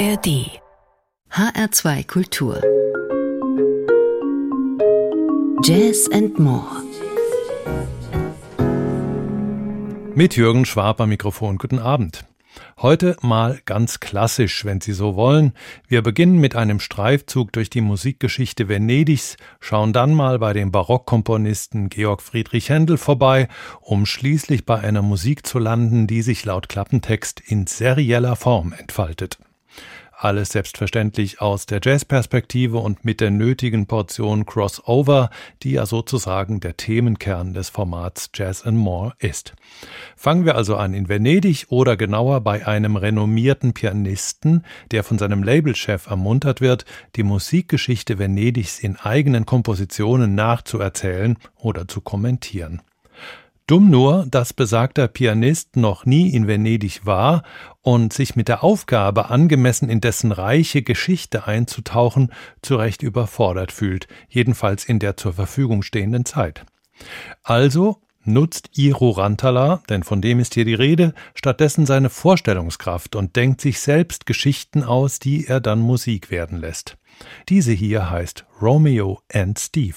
ARD HR2 Kultur Jazz and More Mit Jürgen Schwab am Mikrofon. Guten Abend. Heute mal ganz klassisch, wenn Sie so wollen. Wir beginnen mit einem Streifzug durch die Musikgeschichte Venedigs, schauen dann mal bei dem Barockkomponisten Georg Friedrich Händel vorbei, um schließlich bei einer Musik zu landen, die sich laut Klappentext in serieller Form entfaltet. Alles selbstverständlich aus der Jazzperspektive und mit der nötigen Portion Crossover, die ja sozusagen der Themenkern des Formats Jazz and More ist. Fangen wir also an in Venedig oder genauer bei einem renommierten Pianisten, der von seinem Labelchef ermuntert wird, die Musikgeschichte Venedigs in eigenen Kompositionen nachzuerzählen oder zu kommentieren. Dumm nur, dass besagter Pianist noch nie in Venedig war und sich mit der Aufgabe, angemessen in dessen reiche Geschichte einzutauchen, zu Recht überfordert fühlt, jedenfalls in der zur Verfügung stehenden Zeit. Also nutzt Iro Rantala, denn von dem ist hier die Rede, stattdessen seine Vorstellungskraft und denkt sich selbst Geschichten aus, die er dann Musik werden lässt. Diese hier heißt Romeo and Steve.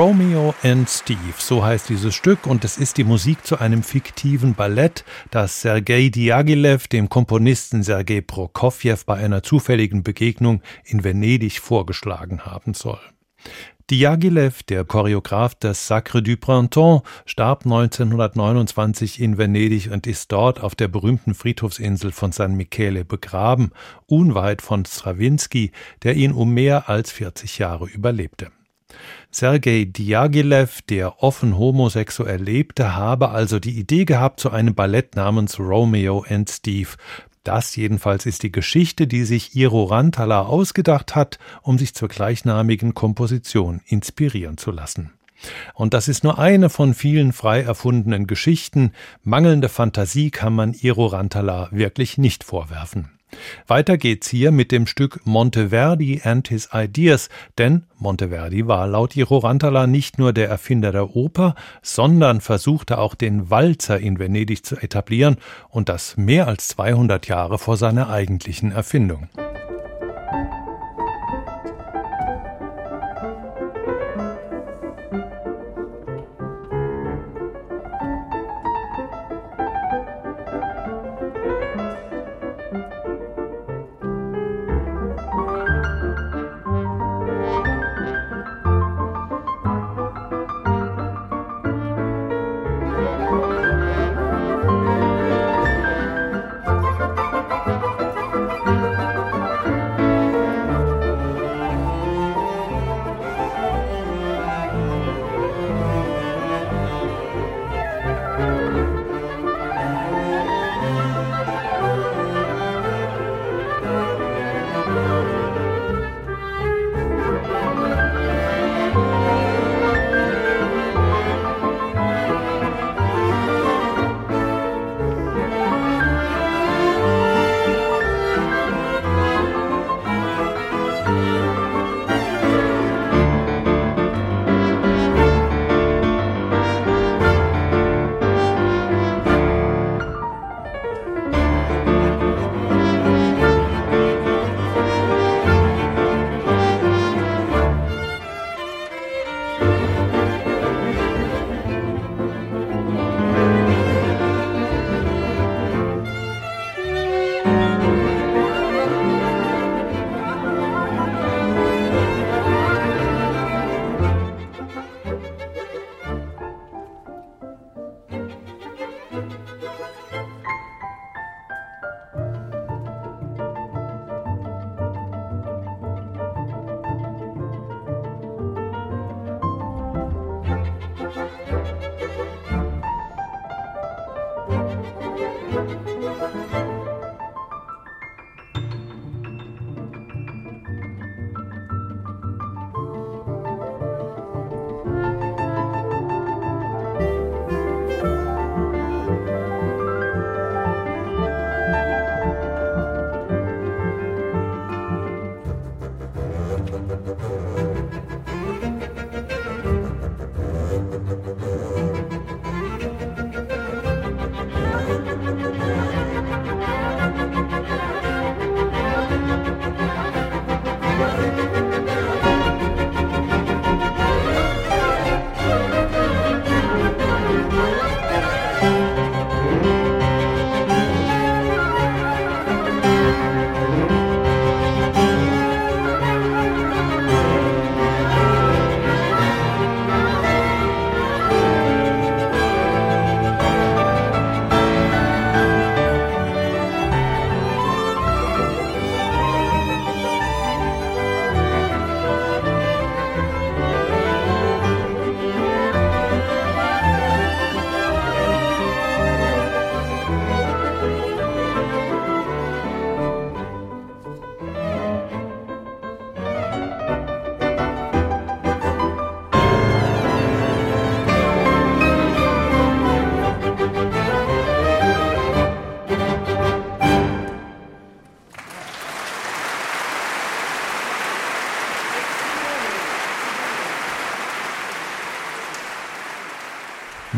Romeo and Steve, so heißt dieses Stück, und es ist die Musik zu einem fiktiven Ballett, das Sergei Diaghilev dem Komponisten Sergei Prokofjew bei einer zufälligen Begegnung in Venedig vorgeschlagen haben soll. Diaghilev, der Choreograf des Sacre du Printemps, starb 1929 in Venedig und ist dort auf der berühmten Friedhofsinsel von San Michele begraben, unweit von Strawinsky, der ihn um mehr als 40 Jahre überlebte. Sergei Diaghilev, der offen homosexuell lebte, habe also die Idee gehabt zu einem Ballett namens Romeo and Steve. Das jedenfalls ist die Geschichte, die sich Iro Rantala ausgedacht hat, um sich zur gleichnamigen Komposition inspirieren zu lassen. Und das ist nur eine von vielen frei erfundenen Geschichten. Mangelnde Fantasie kann man Iro Rantala wirklich nicht vorwerfen. Weiter geht's hier mit dem Stück Monteverdi and His Ideas, denn Monteverdi war laut Iro Rantala nicht nur der Erfinder der Oper, sondern versuchte auch den Walzer in Venedig zu etablieren und das mehr als 200 Jahre vor seiner eigentlichen Erfindung.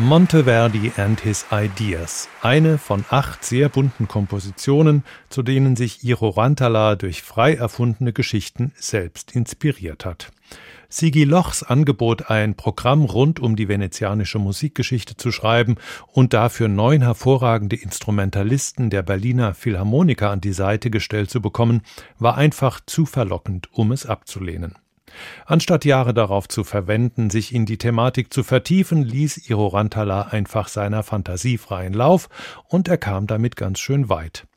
Monteverdi and His Ideas, eine von acht sehr bunten Kompositionen, zu denen sich Iro Rantala durch frei erfundene Geschichten selbst inspiriert hat. Sigi Lochs Angebot, ein Programm rund um die venezianische Musikgeschichte zu schreiben und dafür neun hervorragende Instrumentalisten der Berliner Philharmoniker an die Seite gestellt zu bekommen, war einfach zu verlockend, um es abzulehnen. Anstatt Jahre darauf zu verwenden, sich in die Thematik zu vertiefen, ließ Irorantala einfach seiner Fantasie freien Lauf und er kam damit ganz schön weit.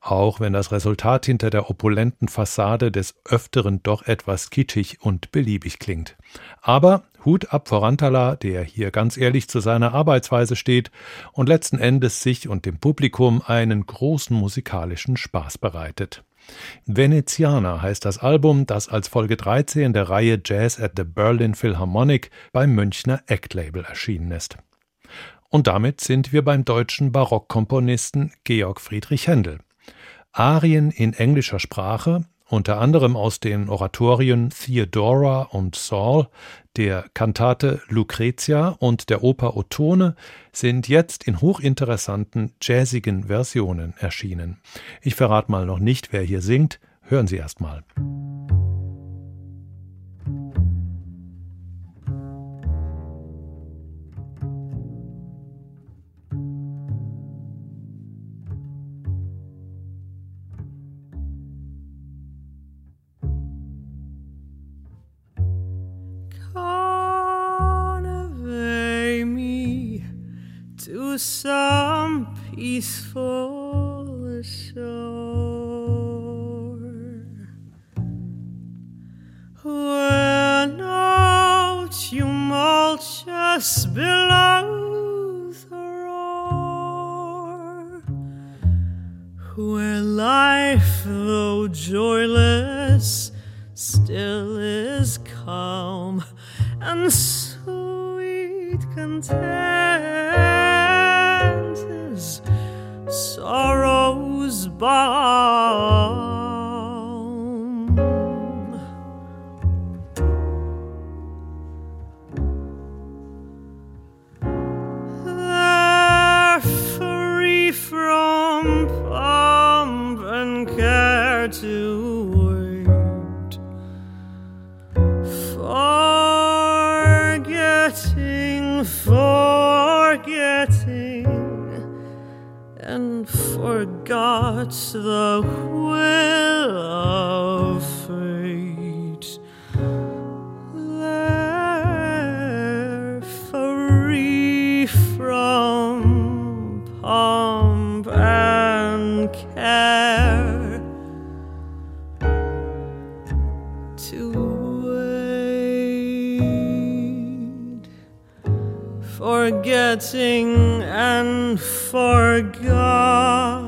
Auch wenn das Resultat hinter der opulenten Fassade des Öfteren doch etwas kitschig und beliebig klingt. Aber Hut ab vor Rantala, der hier ganz ehrlich zu seiner Arbeitsweise steht und letzten Endes sich und dem Publikum einen großen musikalischen Spaß bereitet. Veneziana heißt das Album, das als Folge 13 der Reihe Jazz at the Berlin Philharmonic beim Münchner Act Label erschienen ist. Und damit sind wir beim deutschen Barockkomponisten Georg Friedrich Händel. Arien in englischer Sprache, unter anderem aus den Oratorien Theodora und Saul, der Kantate Lucretia und der Oper Ottone sind jetzt in hochinteressanten jazzigen Versionen erschienen. Ich verrate mal noch nicht, wer hier singt. Hören Sie erst mal. Some peaceful shore where no tumultuous billows roar, where life, though joyless, still is calm and sweet content. Balm. Free from pomp and care to wait, forgetting, forgetting and forgot the will of fate. They're free from pomp and care to wait, forgetting and forgot.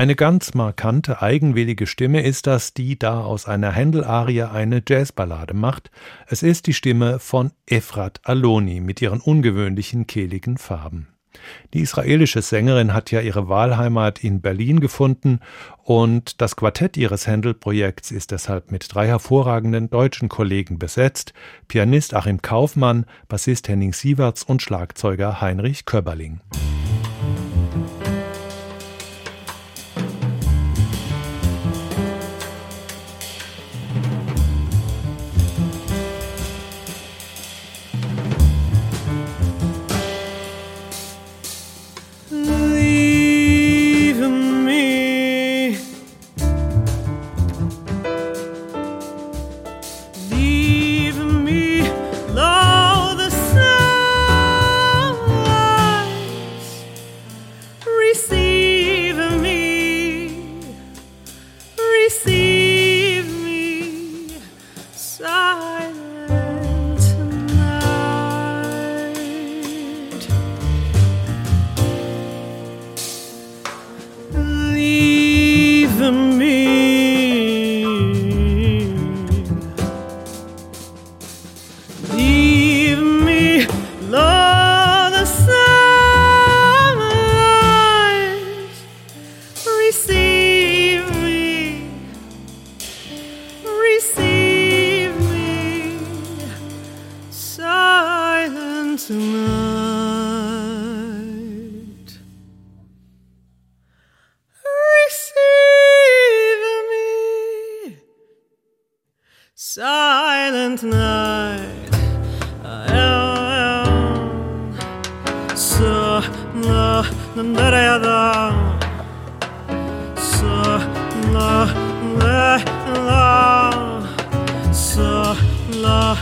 Eine ganz markante, eigenwillige Stimme ist das, die da aus einer Händel-Arie eine Jazzballade macht. Es ist die Stimme von Efrat Aloni mit ihren ungewöhnlichen kehligen Farben. Die israelische Sängerin hat ja ihre Wahlheimat in Berlin gefunden und das Quartett ihres Händel-Projekts ist deshalb mit drei hervorragenden deutschen Kollegen besetzt: Pianist Achim Kaufmann, Bassist Henning Sieverts und Schlagzeuger Heinrich Köberling. Silent night, so na na da so na la, so na.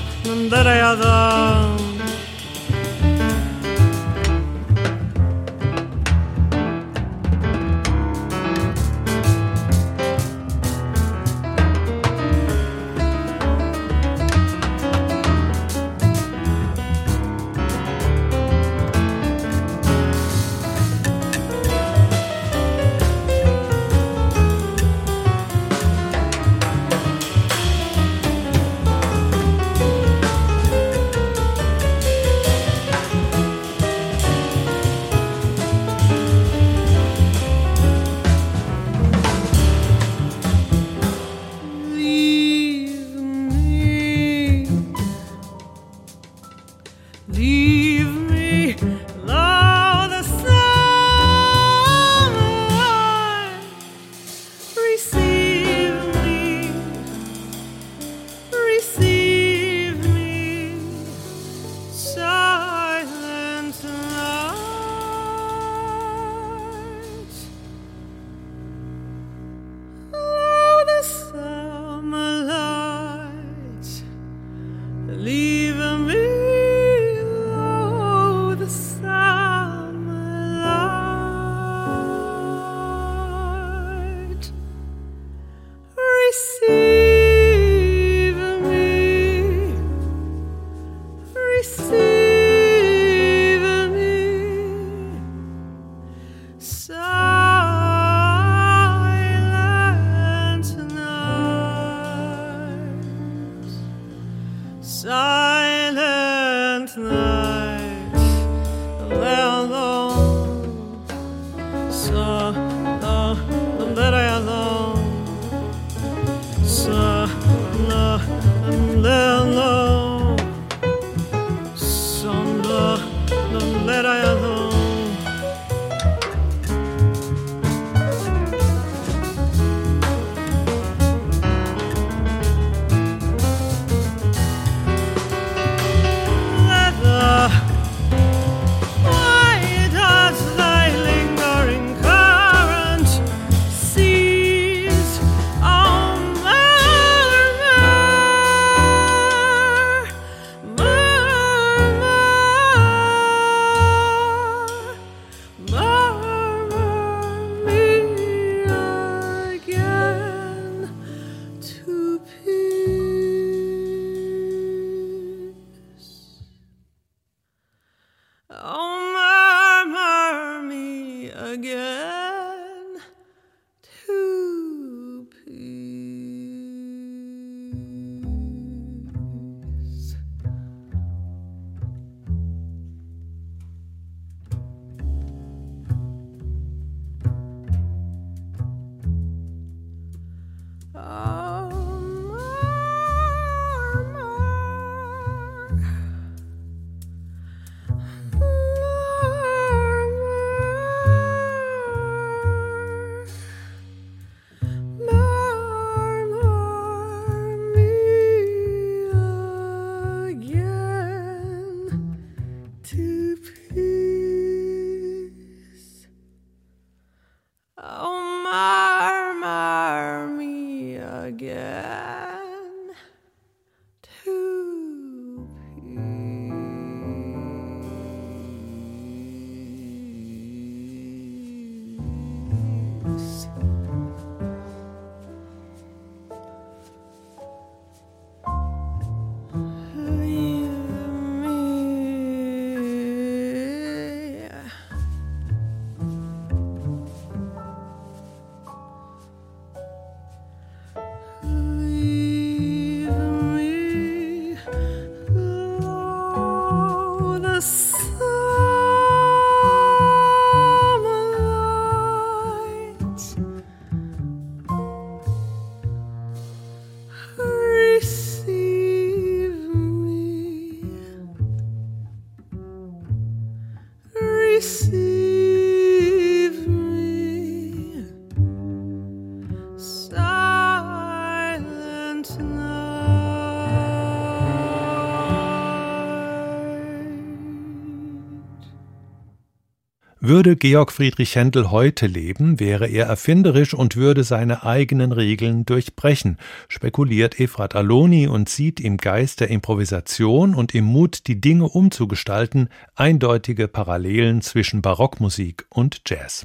Würde Georg Friedrich Händel heute leben, wäre er erfinderisch und würde seine eigenen Regeln durchbrechen, spekuliert Efrat Aloni und sieht im Geist der Improvisation und im Mut, die Dinge umzugestalten, eindeutige Parallelen zwischen Barockmusik und Jazz.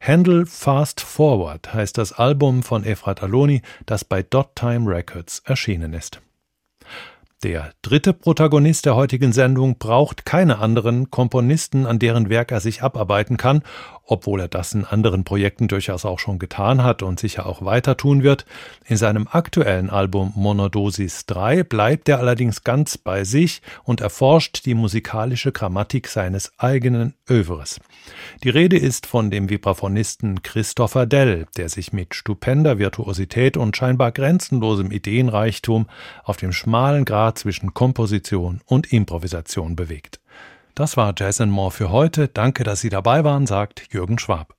Handel Fast Forward heißt das Album von Efrat Aloni, das bei Dot Time Records erschienen ist. Der dritte Protagonist der heutigen Sendung braucht keine anderen Komponisten, an deren Werk er sich abarbeiten kann, obwohl er das in anderen Projekten durchaus auch schon getan hat und sicher auch weiter tun wird. In seinem aktuellen Album Monodosis 3 bleibt er allerdings ganz bei sich und erforscht die musikalische Grammatik seines eigenen Övres. Die Rede ist von dem Vibraphonisten Christopher Dell, der sich mit stupender Virtuosität und scheinbar grenzenlosem Ideenreichtum auf dem schmalen Grad zwischen Komposition und Improvisation bewegt. Das war Jason Moore für heute. Danke, dass Sie dabei waren, sagt Jürgen Schwab.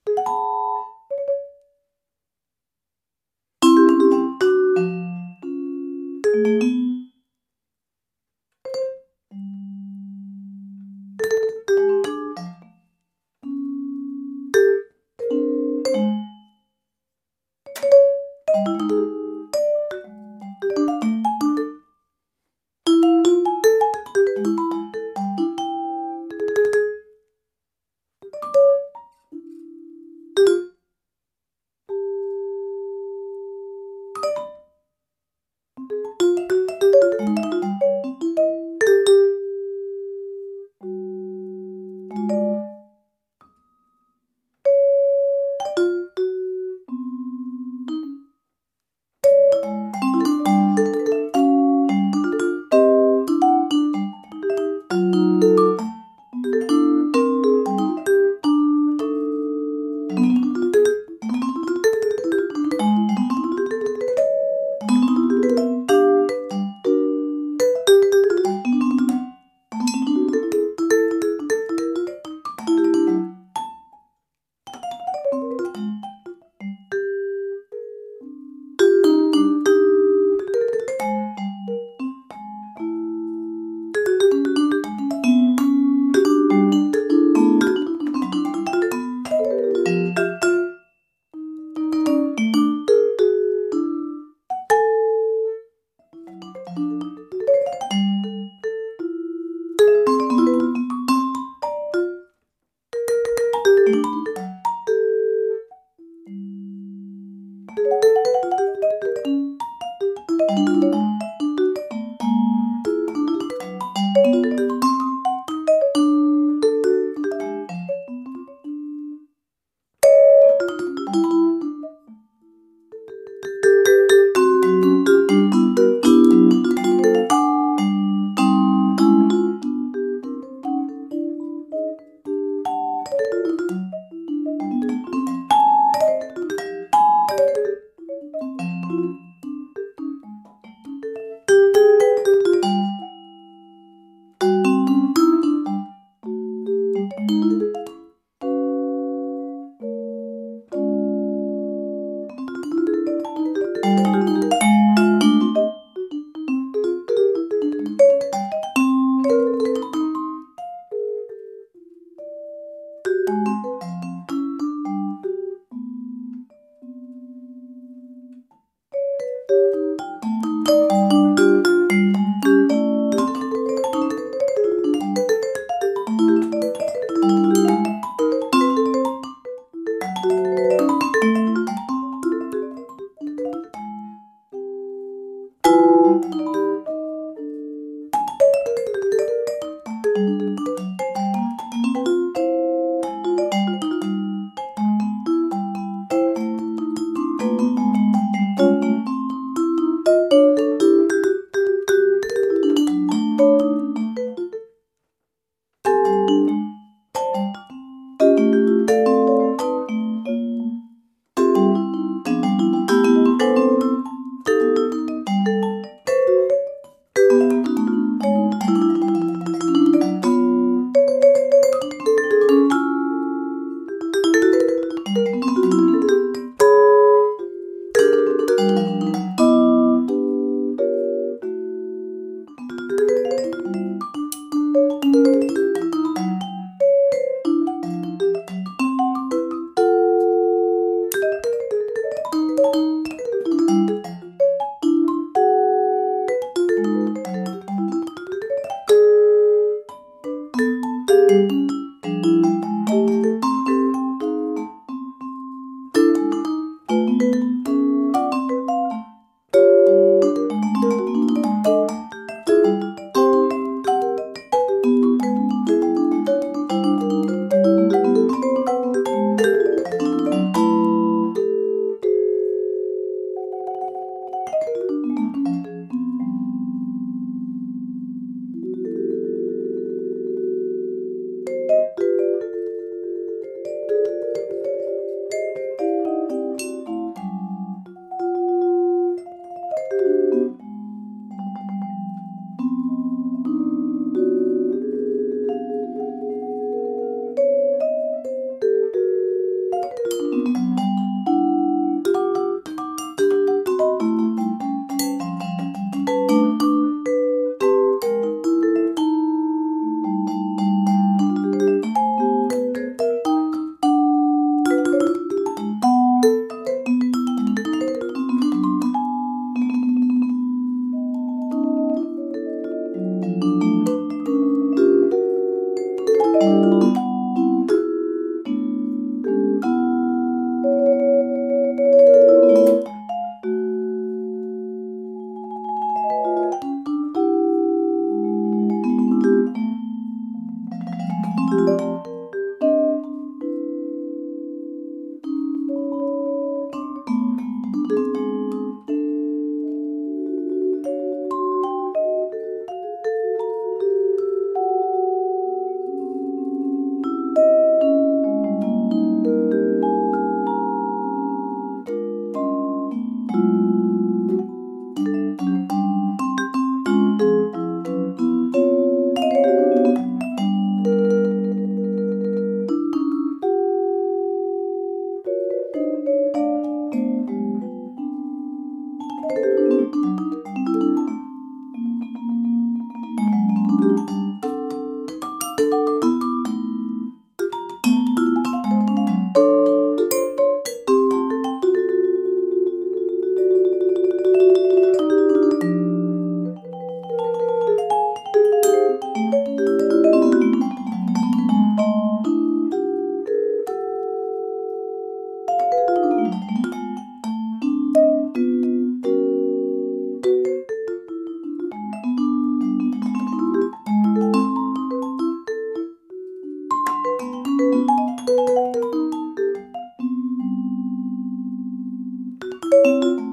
Música